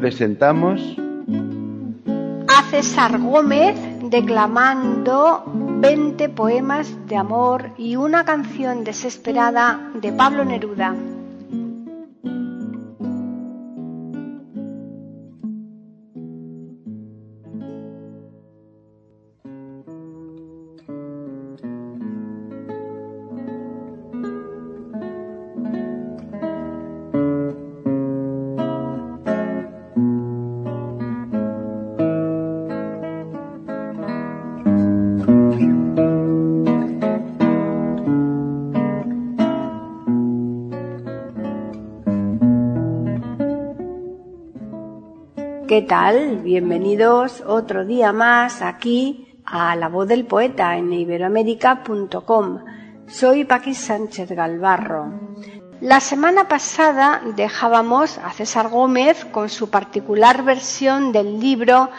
Presentamos a César Gómez declamando 20 poemas de amor y una canción desesperada de Pablo Neruda. ¿Qué tal? Bienvenidos otro día más aquí a La Voz del Poeta en iberoamérica.com. Soy Paqui Sánchez Galvarro. La semana pasada dejábamos a César Gómez con su particular versión del libro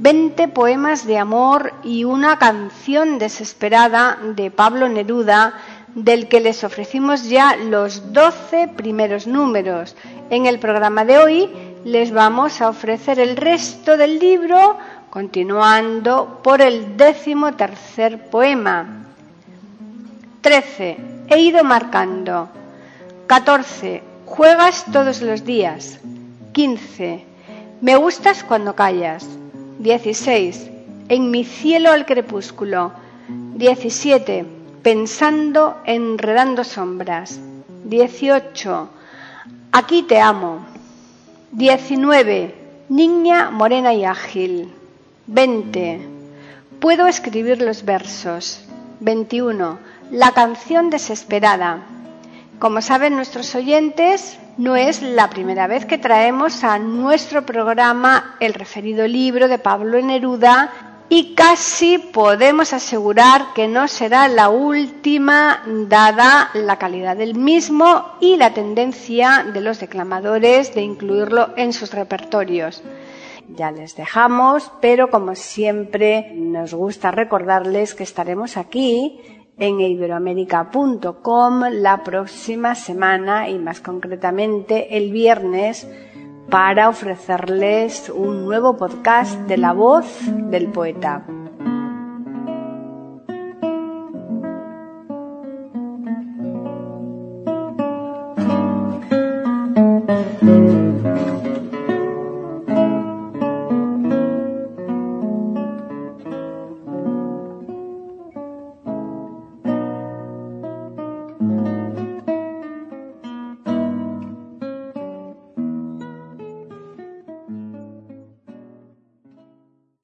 20 poemas de amor y una canción desesperada de Pablo Neruda, del que les ofrecimos ya los 12 primeros números. En el programa de hoy les vamos a ofrecer el resto del libro, continuando por el décimo tercer poema. 13. He ido marcando. 14. Juegas todos los días. 15. Me gustas cuando callas. 16. En mi cielo al crepúsculo. 17. Pensando, enredando sombras. 18. Aquí te amo. 19. Niña morena y ágil. 20. Puedo escribir los versos. 21. La canción desesperada. Como saben nuestros oyentes, no es la primera vez que traemos a nuestro programa el referido libro de Pablo Neruda y casi podemos asegurar que no será la última dada la calidad del mismo y la tendencia de los declamadores de incluirlo en sus repertorios. Ya les dejamos, pero como siempre nos gusta recordarles que estaremos aquí en iberoamérica.com la próxima semana y más concretamente el viernes para ofrecerles un nuevo podcast de la voz del poeta.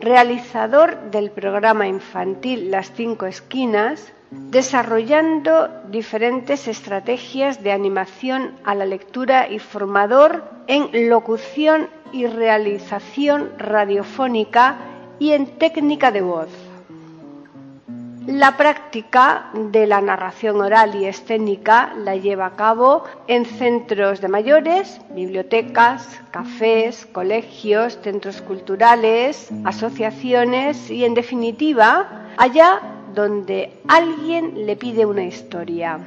realizador del programa infantil Las Cinco Esquinas, desarrollando diferentes estrategias de animación a la lectura y formador en locución y realización radiofónica y en técnica de voz. La práctica de la narración oral y escénica la lleva a cabo en centros de mayores, bibliotecas, cafés, colegios, centros culturales, asociaciones y, en definitiva, allá donde alguien le pide una historia.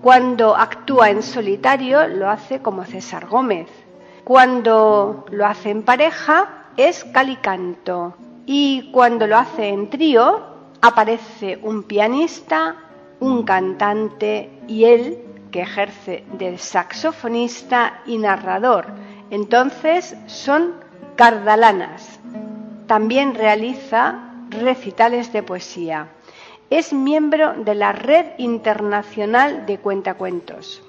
Cuando actúa en solitario lo hace como César Gómez. Cuando lo hace en pareja es calicanto. Y cuando lo hace en trío aparece un pianista, un cantante y él que ejerce de saxofonista y narrador. Entonces son cardalanas. También realiza recitales de poesía. Es miembro de la Red Internacional de Cuentacuentos.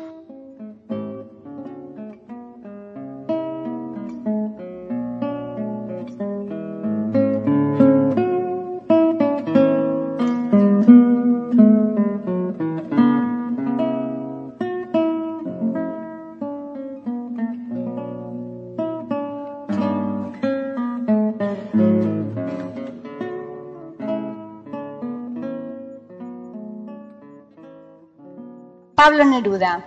Pablo Neruda.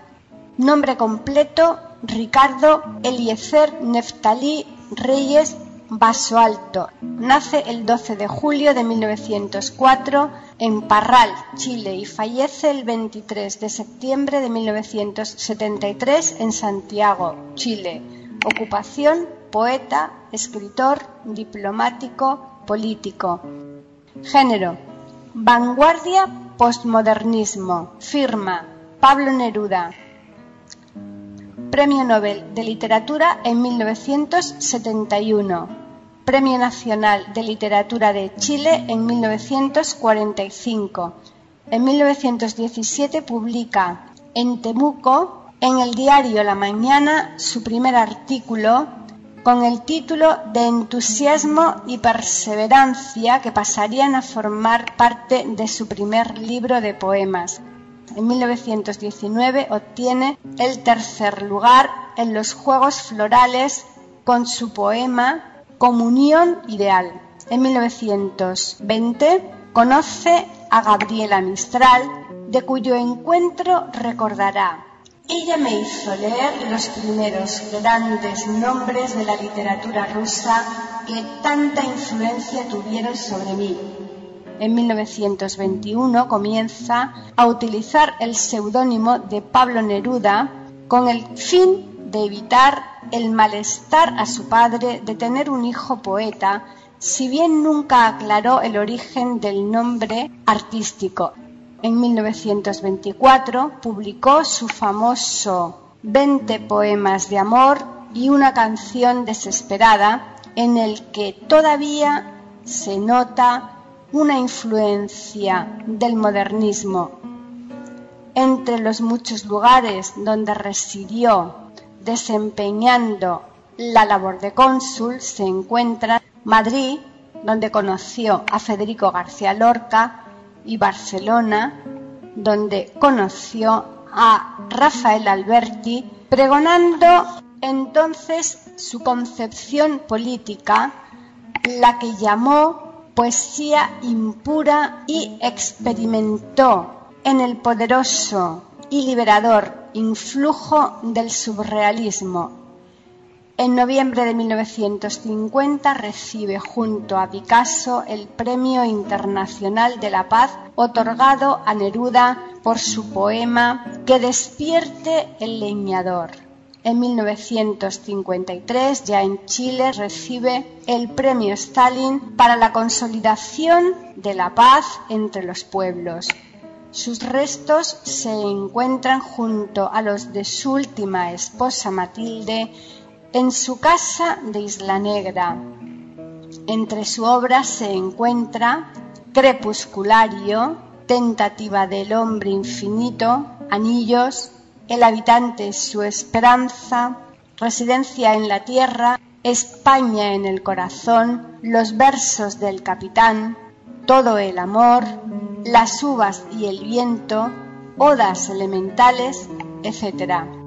Nombre completo, Ricardo Eliezer Neftalí Reyes Vaso Alto. Nace el 12 de julio de 1904 en Parral, Chile, y fallece el 23 de septiembre de 1973 en Santiago, Chile. Ocupación, poeta, escritor, diplomático, político. Género, vanguardia, postmodernismo. Firma, Pablo Neruda. Premio Nobel de Literatura en 1971. Premio Nacional de Literatura de Chile en 1945. En 1917 publica en Temuco, en el diario La Mañana, su primer artículo con el título de Entusiasmo y Perseverancia que pasarían a formar parte de su primer libro de poemas. En 1919 obtiene el tercer lugar en los Juegos Florales con su poema Comunión Ideal. En 1920 conoce a Gabriela Mistral, de cuyo encuentro recordará. Ella me hizo leer los primeros grandes nombres de la literatura rusa que tanta influencia tuvieron sobre mí en 1921 comienza a utilizar el seudónimo de Pablo Neruda con el fin de evitar el malestar a su padre de tener un hijo poeta, si bien nunca aclaró el origen del nombre artístico. En 1924 publicó su famoso 20 poemas de amor y una canción desesperada en el que todavía se nota una influencia del modernismo. Entre los muchos lugares donde residió desempeñando la labor de cónsul se encuentra Madrid, donde conoció a Federico García Lorca, y Barcelona, donde conoció a Rafael Alberti, pregonando entonces su concepción política, la que llamó poesía impura y experimentó en el poderoso y liberador influjo del surrealismo. En noviembre de 1950 recibe junto a Picasso el Premio Internacional de la Paz otorgado a Neruda por su poema Que despierte el leñador. En 1953, ya en Chile, recibe el Premio Stalin para la consolidación de la paz entre los pueblos. Sus restos se encuentran junto a los de su última esposa Matilde en su casa de Isla Negra. Entre su obra se encuentra Crepusculario, Tentativa del Hombre Infinito, Anillos, el habitante su esperanza, residencia en la tierra, España en el corazón, los versos del capitán, todo el amor, las uvas y el viento, odas elementales, etc.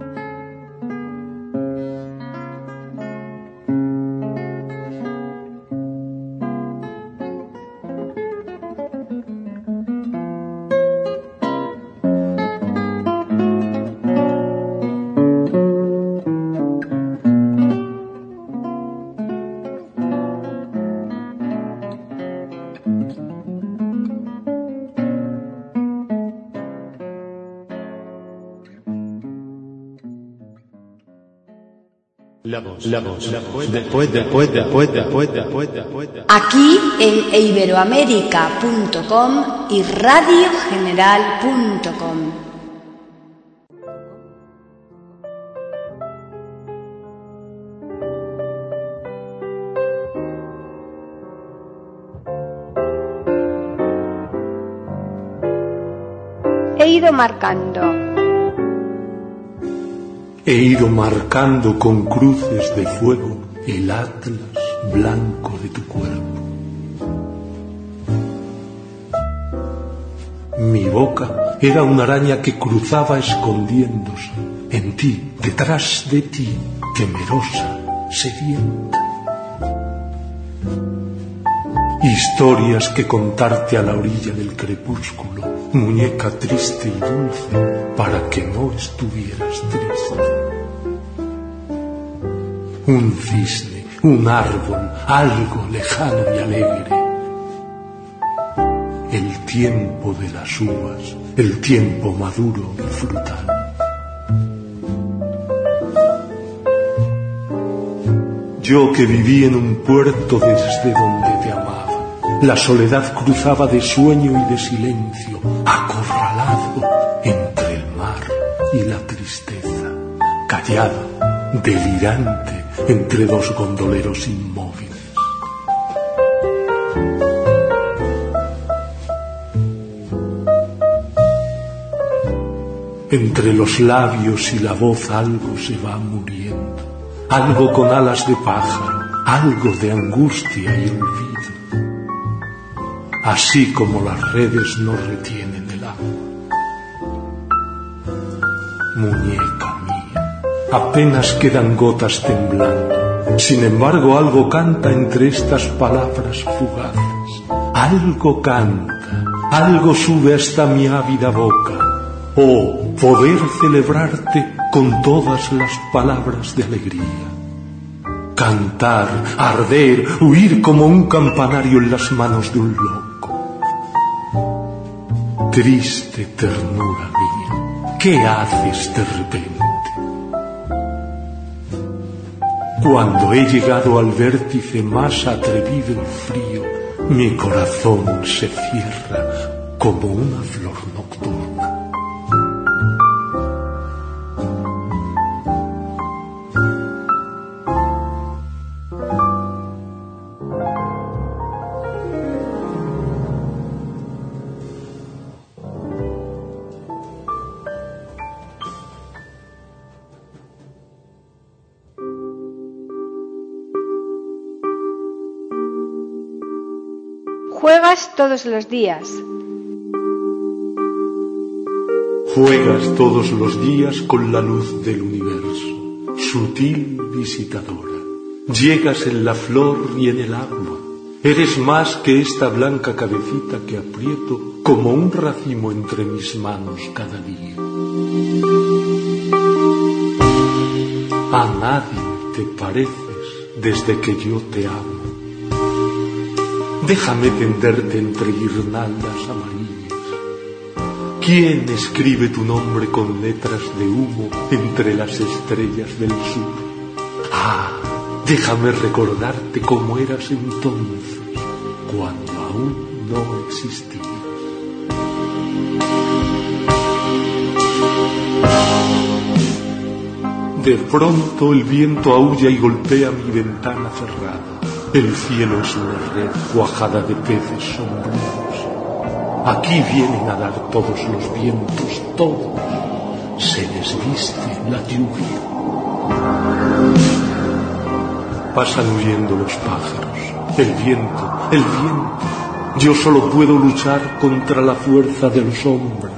La voz, la voz, la voz, después, después, después, después, después, después. Aquí en iberoamerica.com y radiogeneral.com. He ido marcando He ido marcando con cruces de fuego el atlas blanco de tu cuerpo. Mi boca era una araña que cruzaba escondiéndose en ti, detrás de ti, temerosa, sedienta. Historias que contarte a la orilla del crepúsculo, muñeca triste y dulce, para que no estuvieras triste. Un cisne, un árbol, algo lejano y alegre. El tiempo de las uvas, el tiempo maduro y frutal. Yo que viví en un puerto desde donde te amaba, la soledad cruzaba de sueño y de silencio, acorralado entre el mar y la tristeza, callado, delirante entre dos gondoleros inmóviles. Entre los labios y la voz algo se va muriendo, algo con alas de pájaro, algo de angustia y olvido, así como las redes no retienen el agua. Muñeca apenas quedan gotas temblando, sin embargo algo canta entre estas palabras fugaces, algo canta, algo sube hasta mi ávida boca, oh, poder celebrarte con todas las palabras de alegría. Cantar, arder, huir como un campanario en las manos de un loco. Triste ternura mía, ¿qué haces de repente? Cuando he llegado al vértice más atrevido y frío, mi corazón se cierra como una flor todos los días. Juegas todos los días con la luz del universo, sutil visitadora. Llegas en la flor y en el agua. Eres más que esta blanca cabecita que aprieto como un racimo entre mis manos cada día. A nadie te pareces desde que yo te amo. Déjame tenderte entre guirnaldas amarillas. ¿Quién escribe tu nombre con letras de humo entre las estrellas del sur? Ah, déjame recordarte cómo eras entonces, cuando aún no existías. De pronto el viento aúlla y golpea mi ventana cerrada. El cielo es una red cuajada de peces sombríos. Aquí vienen a dar todos los vientos, todos. Se les viste la lluvia. Pasan huyendo los pájaros, el viento, el viento. Yo solo puedo luchar contra la fuerza de los hombres.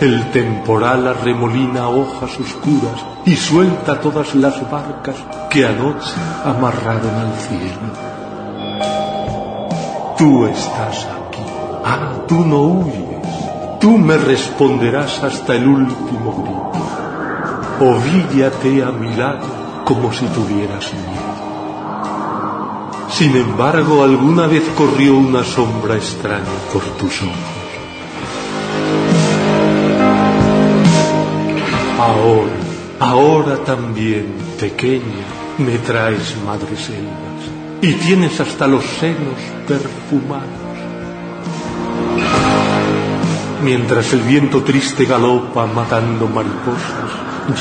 El temporal arremolina hojas oscuras y suelta todas las barcas que anoche amarraron al cielo. Tú estás aquí. Ah, tú no huyes. Tú me responderás hasta el último grito. Ovíllate a mi lado como si tuvieras miedo. Sin embargo, alguna vez corrió una sombra extraña por tus ojos. Ahora, ahora también, pequeña, me traes madres selvas y tienes hasta los senos perfumados. Mientras el viento triste galopa matando mariposas,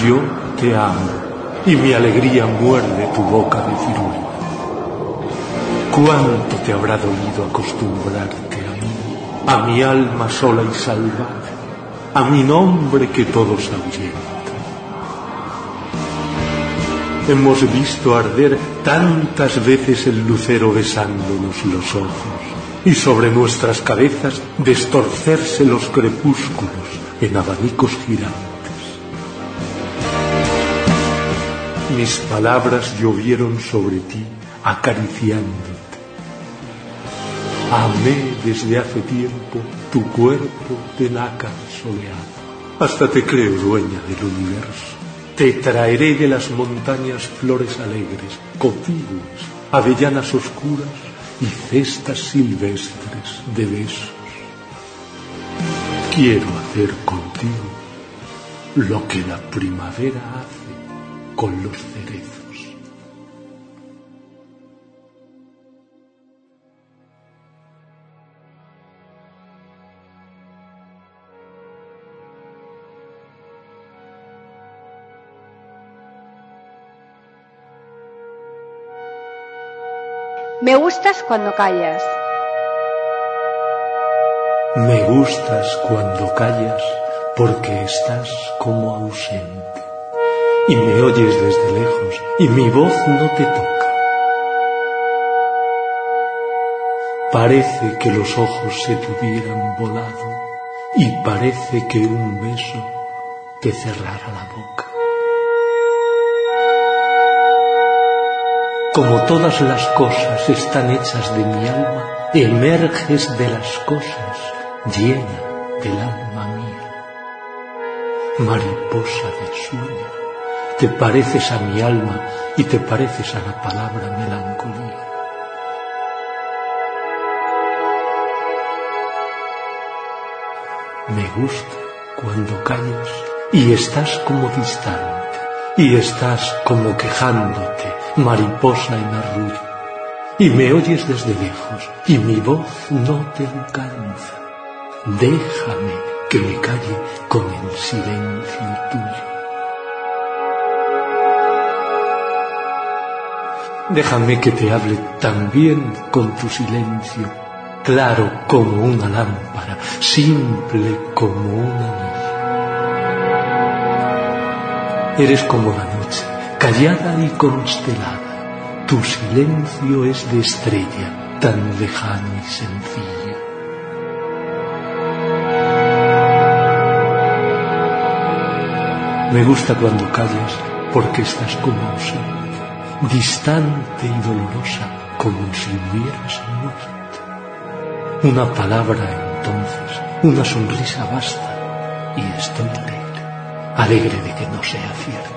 yo te amo y mi alegría muerde tu boca de ciruela. ¿Cuánto te habrá dolido acostumbrarte a mí, a mi alma sola y salvaje, a mi nombre que todos ahuyentan. Hemos visto arder tantas veces el lucero besándonos los ojos y sobre nuestras cabezas destorcerse los crepúsculos en abanicos girantes. Mis palabras llovieron sobre ti acariciándote. Amé desde hace tiempo tu cuerpo de nácar soleado. Hasta te creo dueña del universo. Te traeré de las montañas flores alegres, cotiguas, avellanas oscuras y cestas silvestres de besos. Quiero hacer contigo lo que la primavera hace con los cerezos. Me gustas cuando callas. Me gustas cuando callas porque estás como ausente y me oyes desde lejos y mi voz no te toca. Parece que los ojos se te hubieran volado y parece que un beso te cerrara la boca. Como todas las cosas están hechas de mi alma, emerges de las cosas llena del alma mía. Mariposa de sueño, te pareces a mi alma y te pareces a la palabra melancolía. Me gusta cuando callas y estás como distante y estás como quejándote, mariposa en arrullo, y me oyes desde lejos y mi voz no te alcanza. Déjame que me calle con el silencio tuyo. Déjame que te hable también con tu silencio, claro como una lámpara, simple como una niña. Eres como la noche, callada y constelada. Tu silencio es de estrella, tan lejano y sencillo. Me gusta cuando callas porque estás como ausente, distante y dolorosa, como si hubieras muerto. Una palabra entonces, una sonrisa basta y estoy alegre, alegre de que no sea cierto.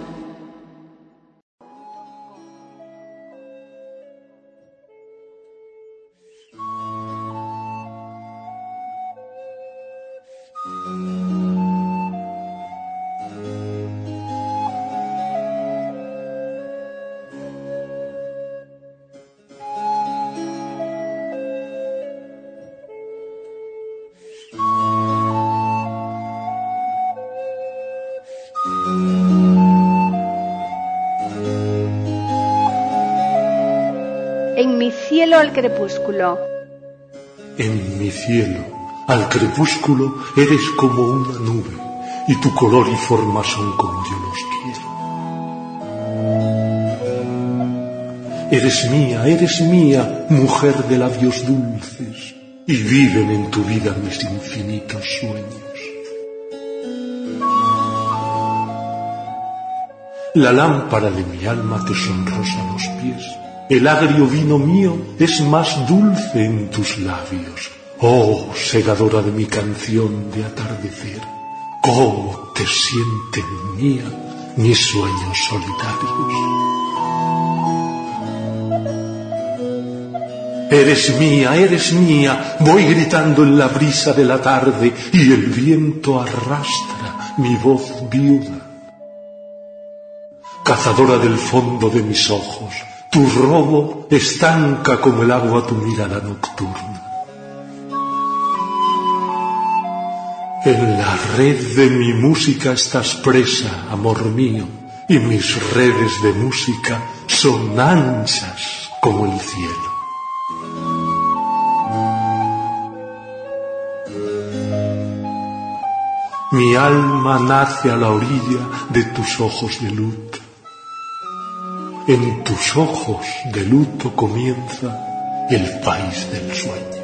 al crepúsculo. En mi cielo, al crepúsculo, eres como una nube, y tu color y forma son como yo los quiero. Eres mía, eres mía, mujer de labios dulces, y viven en tu vida mis infinitos sueños. La lámpara de mi alma te sonrosa los pies. El agrio vino mío es más dulce en tus labios. Oh, segadora de mi canción de atardecer, cómo te sienten mía mis sueños solitarios. Eres mía, eres mía, voy gritando en la brisa de la tarde y el viento arrastra mi voz viuda. Cazadora del fondo de mis ojos, Tu robo estanca como el agua tu mirada nocturna. En la red de mi música estás presa, amor mío, y mis redes de música son anchas como el cielo. Mi alma nace a la orilla de tus ojos de luto. En tus ojos de luto comienza el país del sueño.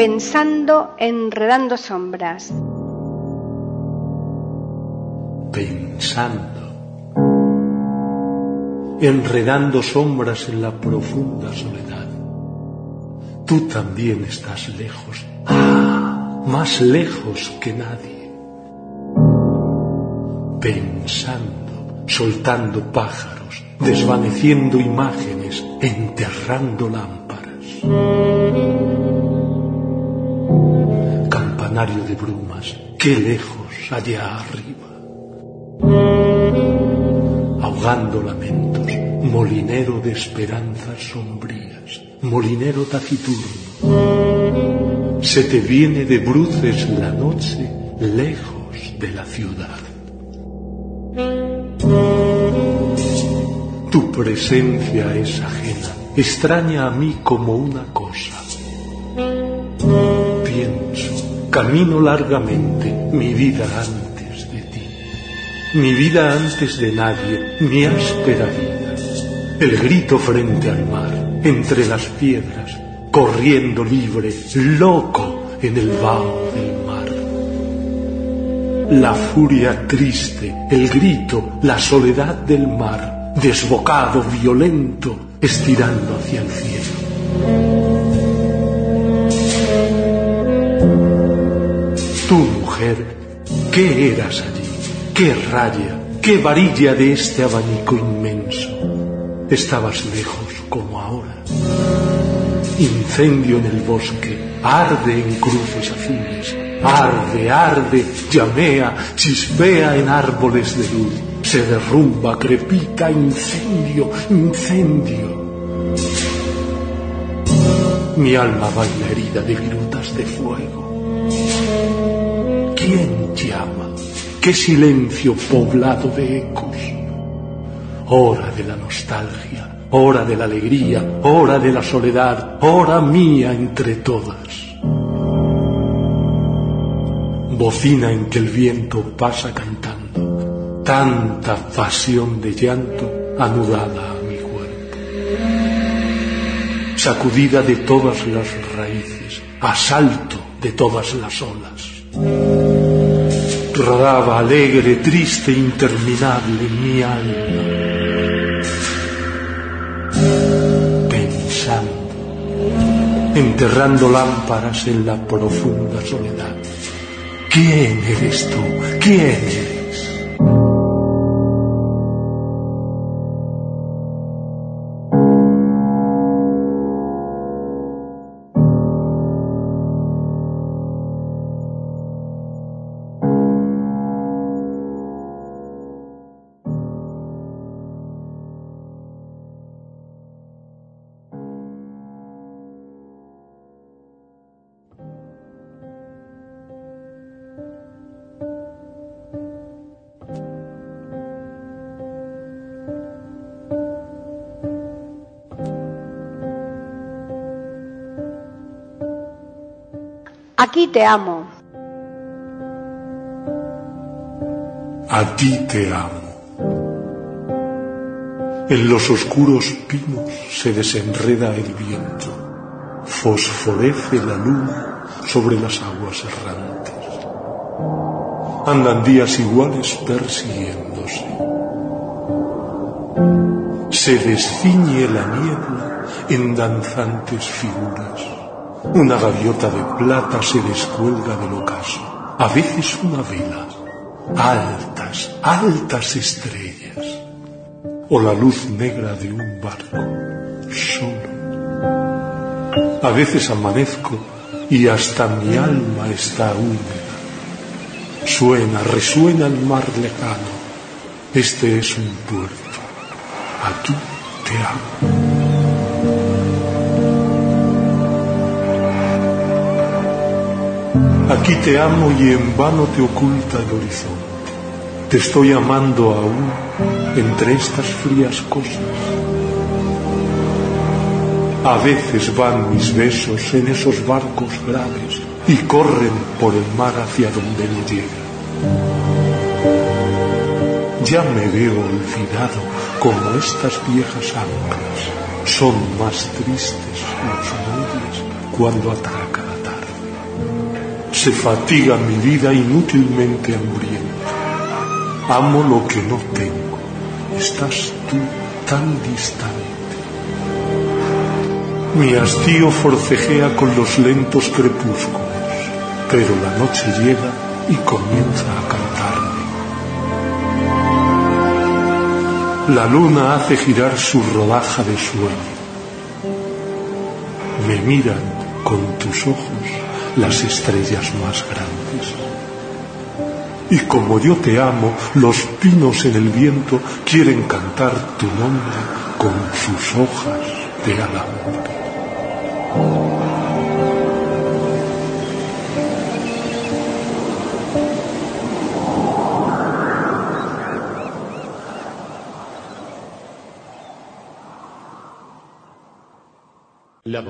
Pensando enredando sombras. Pensando. Enredando sombras en la profunda soledad. Tú también estás lejos. Ah, más lejos que nadie. Pensando, soltando pájaros, desvaneciendo imágenes, enterrando lámparas de brumas, qué lejos allá arriba. Ahogando lamentos, molinero de esperanzas sombrías, molinero taciturno. Se te viene de bruces la noche lejos de la ciudad. Tu presencia es ajena, extraña a mí como una Camino largamente mi vida antes de ti, mi vida antes de nadie, mi áspera vida. El grito frente al mar, entre las piedras, corriendo libre, loco en el vaho del mar. La furia triste, el grito, la soledad del mar, desbocado, violento, estirando hacia el cielo. ¿Qué eras allí? ¿Qué raya? ¿Qué varilla de este abanico inmenso? Estabas lejos como ahora. Incendio en el bosque, arde en cruces azules, arde, arde, llamea, chispea en árboles de luz, se derrumba, crepita, incendio, incendio. Mi alma baila herida de virutas de fuego ¿Quién llama? ¿Qué silencio poblado de ecos? Hora de la nostalgia, hora de la alegría, hora de la soledad, hora mía entre todas. Bocina en que el viento pasa cantando, tanta pasión de llanto anudada a mi cuerpo. Sacudida de todas las raíces, asalto de todas las olas rodaba alegre, triste, interminable mi alma. Pensando, enterrando lámparas en la profunda soledad. ¿Quién eres tú? ¿Quién eres? Aquí te amo. A ti te amo. En los oscuros pinos se desenreda el viento, fosforece la luna sobre las aguas errantes. Andan días iguales persiguiéndose. Se desciñe la niebla en danzantes figuras Una gaviota de plata se descuelga del ocaso. A veces una vela. Altas, altas estrellas. O la luz negra de un barco. Solo. A veces amanezco y hasta mi alma está húmeda. Suena, resuena el mar lejano. Este es un puerto. Aquí te amo. Aquí te amo y en vano te oculta el horizonte. Te estoy amando aún entre estas frías cosas. A veces van mis besos en esos barcos graves y corren por el mar hacia donde no llegan. Ya me veo olvidado como estas viejas anclas. Son más tristes los muelles cuando atraca la tarde. Se fatiga mi vida inútilmente hambrienta. Amo lo que no tengo. Estás tú tan distante. Mi hastío forcejea con los lentos crepúsculos, pero la noche llega y comienza a cantarme. La luna hace girar su rodaja de sueño. Me miran con tus ojos las estrellas más grandes. Y como yo te amo, los pinos en el viento quieren cantar tu nombre con sus hojas de alambre.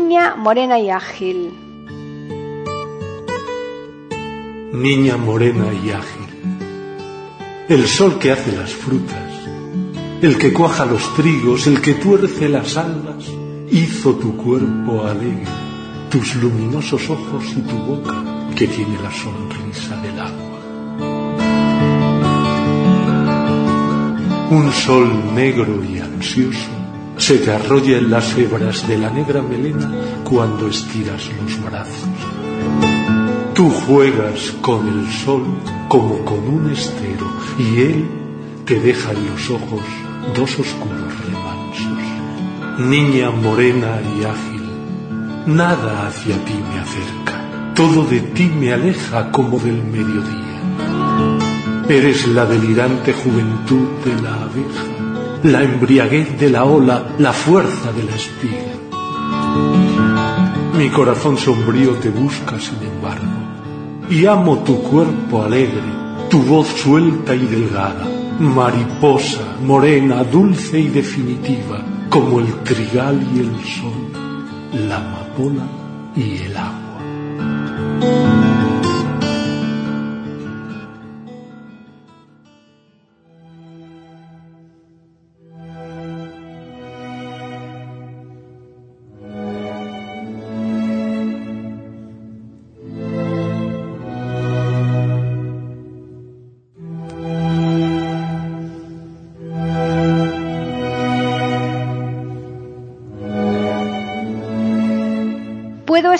Niña morena y ágil. Niña morena y ágil. El sol que hace las frutas, el que cuaja los trigos, el que tuerce las almas, hizo tu cuerpo alegre, tus luminosos ojos y tu boca que tiene la sonrisa del agua. Un sol negro y ansioso se te arrolla en las hebras de la negra melena cuando estiras los brazos. Tú juegas con el sol como con un estero y él te deja en los ojos dos oscuros remansos. Niña morena y ágil, nada hacia ti me acerca, todo de ti me aleja como del mediodía. Eres la delirante juventud de la abeja la embriaguez de la ola, la fuerza de la espiga. Mi corazón sombrío te busca, sin embargo, y amo tu cuerpo alegre, tu voz suelta y delgada, mariposa, morena, dulce y definitiva, como el trigal y el sol, la amapola y el agua.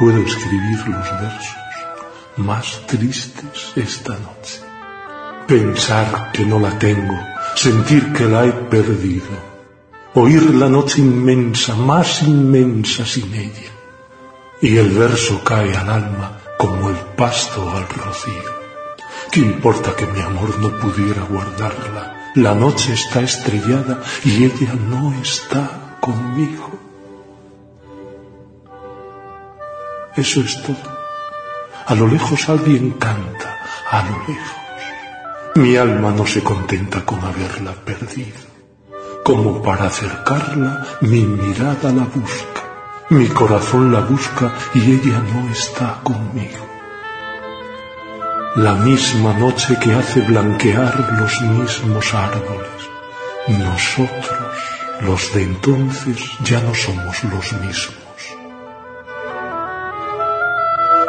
Puedo escribir los versos más tristes esta noche. Pensar que no la tengo, sentir que la he perdido, oír la noche inmensa, más inmensa sin ella, y el verso cae al alma como el pasto al rocío. ¿Qué importa que mi amor no pudiera guardarla? La noche está estrellada y ella no está conmigo. Eso es todo. A lo lejos alguien canta, a lo lejos. Mi alma no se contenta con haberla perdido. Como para acercarla, mi mirada la busca, mi corazón la busca y ella no está conmigo. La misma noche que hace blanquear los mismos árboles. Nosotros, los de entonces, ya no somos los mismos.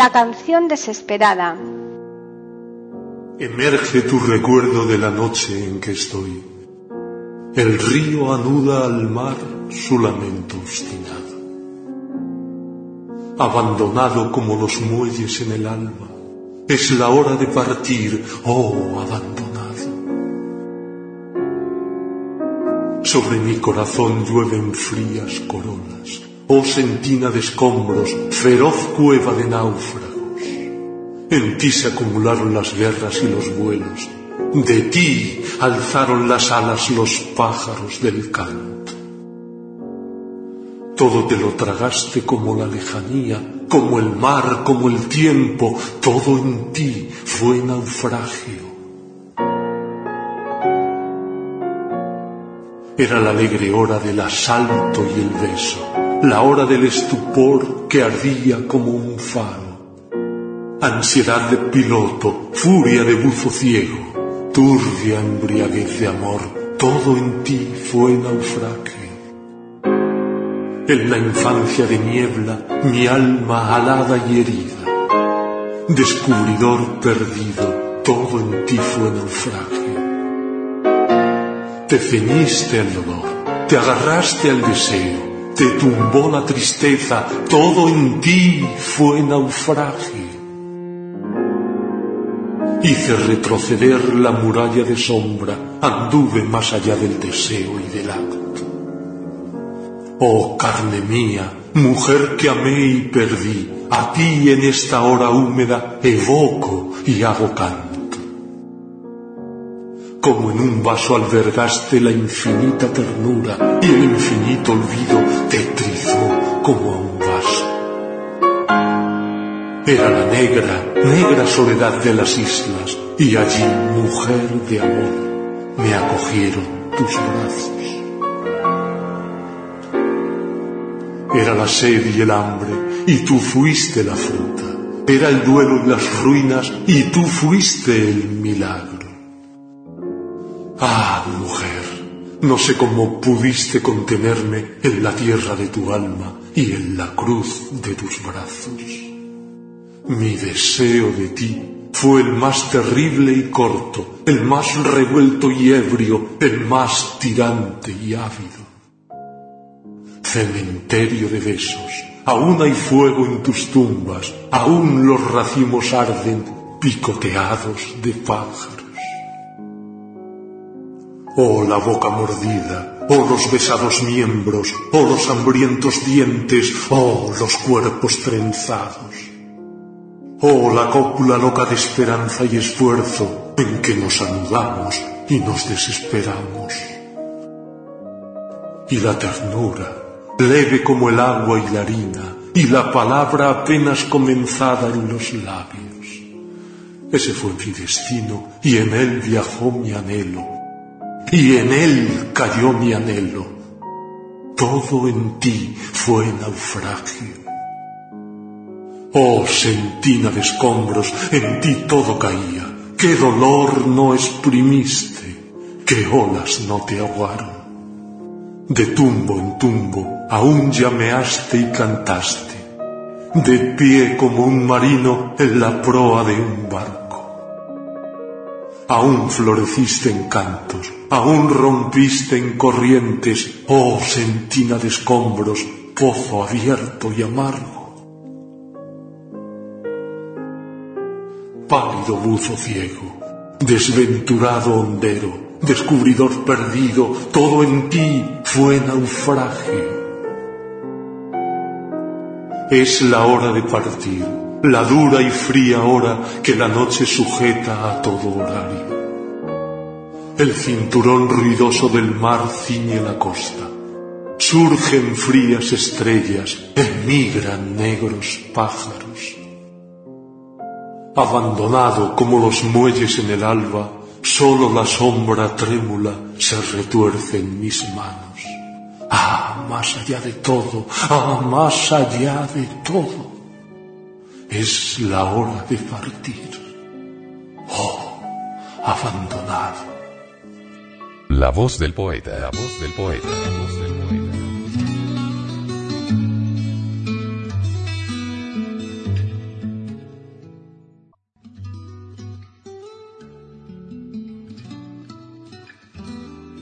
La canción desesperada. Emerge tu recuerdo de la noche en que estoy. El río anuda al mar su lamento obstinado. Abandonado como los muelles en el alma, es la hora de partir, oh abandonado. Sobre mi corazón llueven frías coronas oh sentina de escombros, feroz cueva de náufragos. En ti se acumularon las guerras y los vuelos, de ti alzaron las alas los pájaros del canto. Todo te lo tragaste como la lejanía, como el mar, como el tiempo, todo en ti fue naufragio. Era la alegre hora del asalto y el beso la hora del estupor que ardía como un faro. Ansiedad de piloto, furia de buzo ciego, turbia embriaguez de amor, todo en ti fue naufragio. En la infancia de niebla, mi alma alada y herida, descubridor perdido, todo en ti fue naufragio. Te ceñiste al dolor, te agarraste al deseo, te tumbó la tristeza, todo en ti fue naufragio. Hice retroceder la muralla de sombra, anduve más allá del deseo y del acto. Oh carne mía, mujer que amé y perdí, a ti en esta hora húmeda evoco y hago canto como en un vaso albergaste la infinita ternura y el infinito olvido te trizó como a un vaso. Era la negra, negra soledad de las islas y allí, mujer de amor, me acogieron tus brazos. Era la sed y el hambre y tú fuiste la fruta. Era el duelo y las ruinas y tú fuiste el milagro. Ah, mujer, no sé cómo pudiste contenerme en la tierra de tu alma y en la cruz de tus brazos. Mi deseo de ti fue el más terrible y corto, el más revuelto y ebrio, el más tirante y ávido. Cementerio de besos, aún hay fuego en tus tumbas, aún los racimos arden picoteados de pájaros. Oh la boca mordida, oh los besados miembros, oh los hambrientos dientes, oh los cuerpos trenzados. Oh la cópula loca de esperanza y esfuerzo en que nos anudamos y nos desesperamos. Y la ternura, leve como el agua y la harina, y la palabra apenas comenzada en los labios. Ese fue mi destino y en él viajó mi anhelo y en él cayó mi anhelo. Todo en ti fue naufragio. Oh sentina de escombros, en ti todo caía. Qué dolor no exprimiste, qué olas no te ahogaron. De tumbo en tumbo aún llameaste y cantaste, de pie como un marino en la proa de un barco aún floreciste en cantos, aún rompiste en corrientes, oh sentina de escombros, pozo abierto y amargo. Pálido buzo ciego, desventurado hondero, descubridor perdido, todo en ti fue naufragio. Es la hora de partir la dura y fría hora que la noche sujeta a todo horario. El cinturón ruidoso del mar ciñe la costa. Surgen frías estrellas, emigran negros pájaros. Abandonado como los muelles en el alba, solo la sombra trémula se retuerce en mis manos. Ah, más allá de todo, ah, más allá de todo es la hora de partir. Oh, abandonado. La voz del poeta, la voz del poeta, la voz del poeta.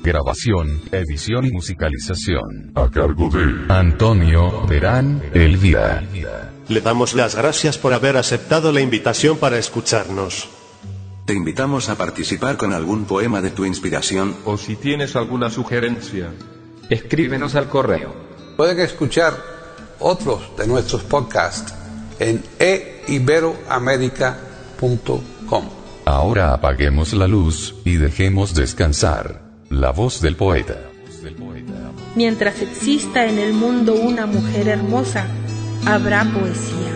Grabación, edición y musicalización. A cargo de Antonio Verán Elvira. Le damos las gracias por haber aceptado la invitación para escucharnos. Te invitamos a participar con algún poema de tu inspiración O si tienes alguna sugerencia, Escríbenos al correo. Pueden escuchar otros de nuestros podcasts en eiberoamerica.com. Ahora apaguemos la luz y dejemos descansar la voz del poeta. Mientras exista en el mundo una mujer hermosa, habrá poesía.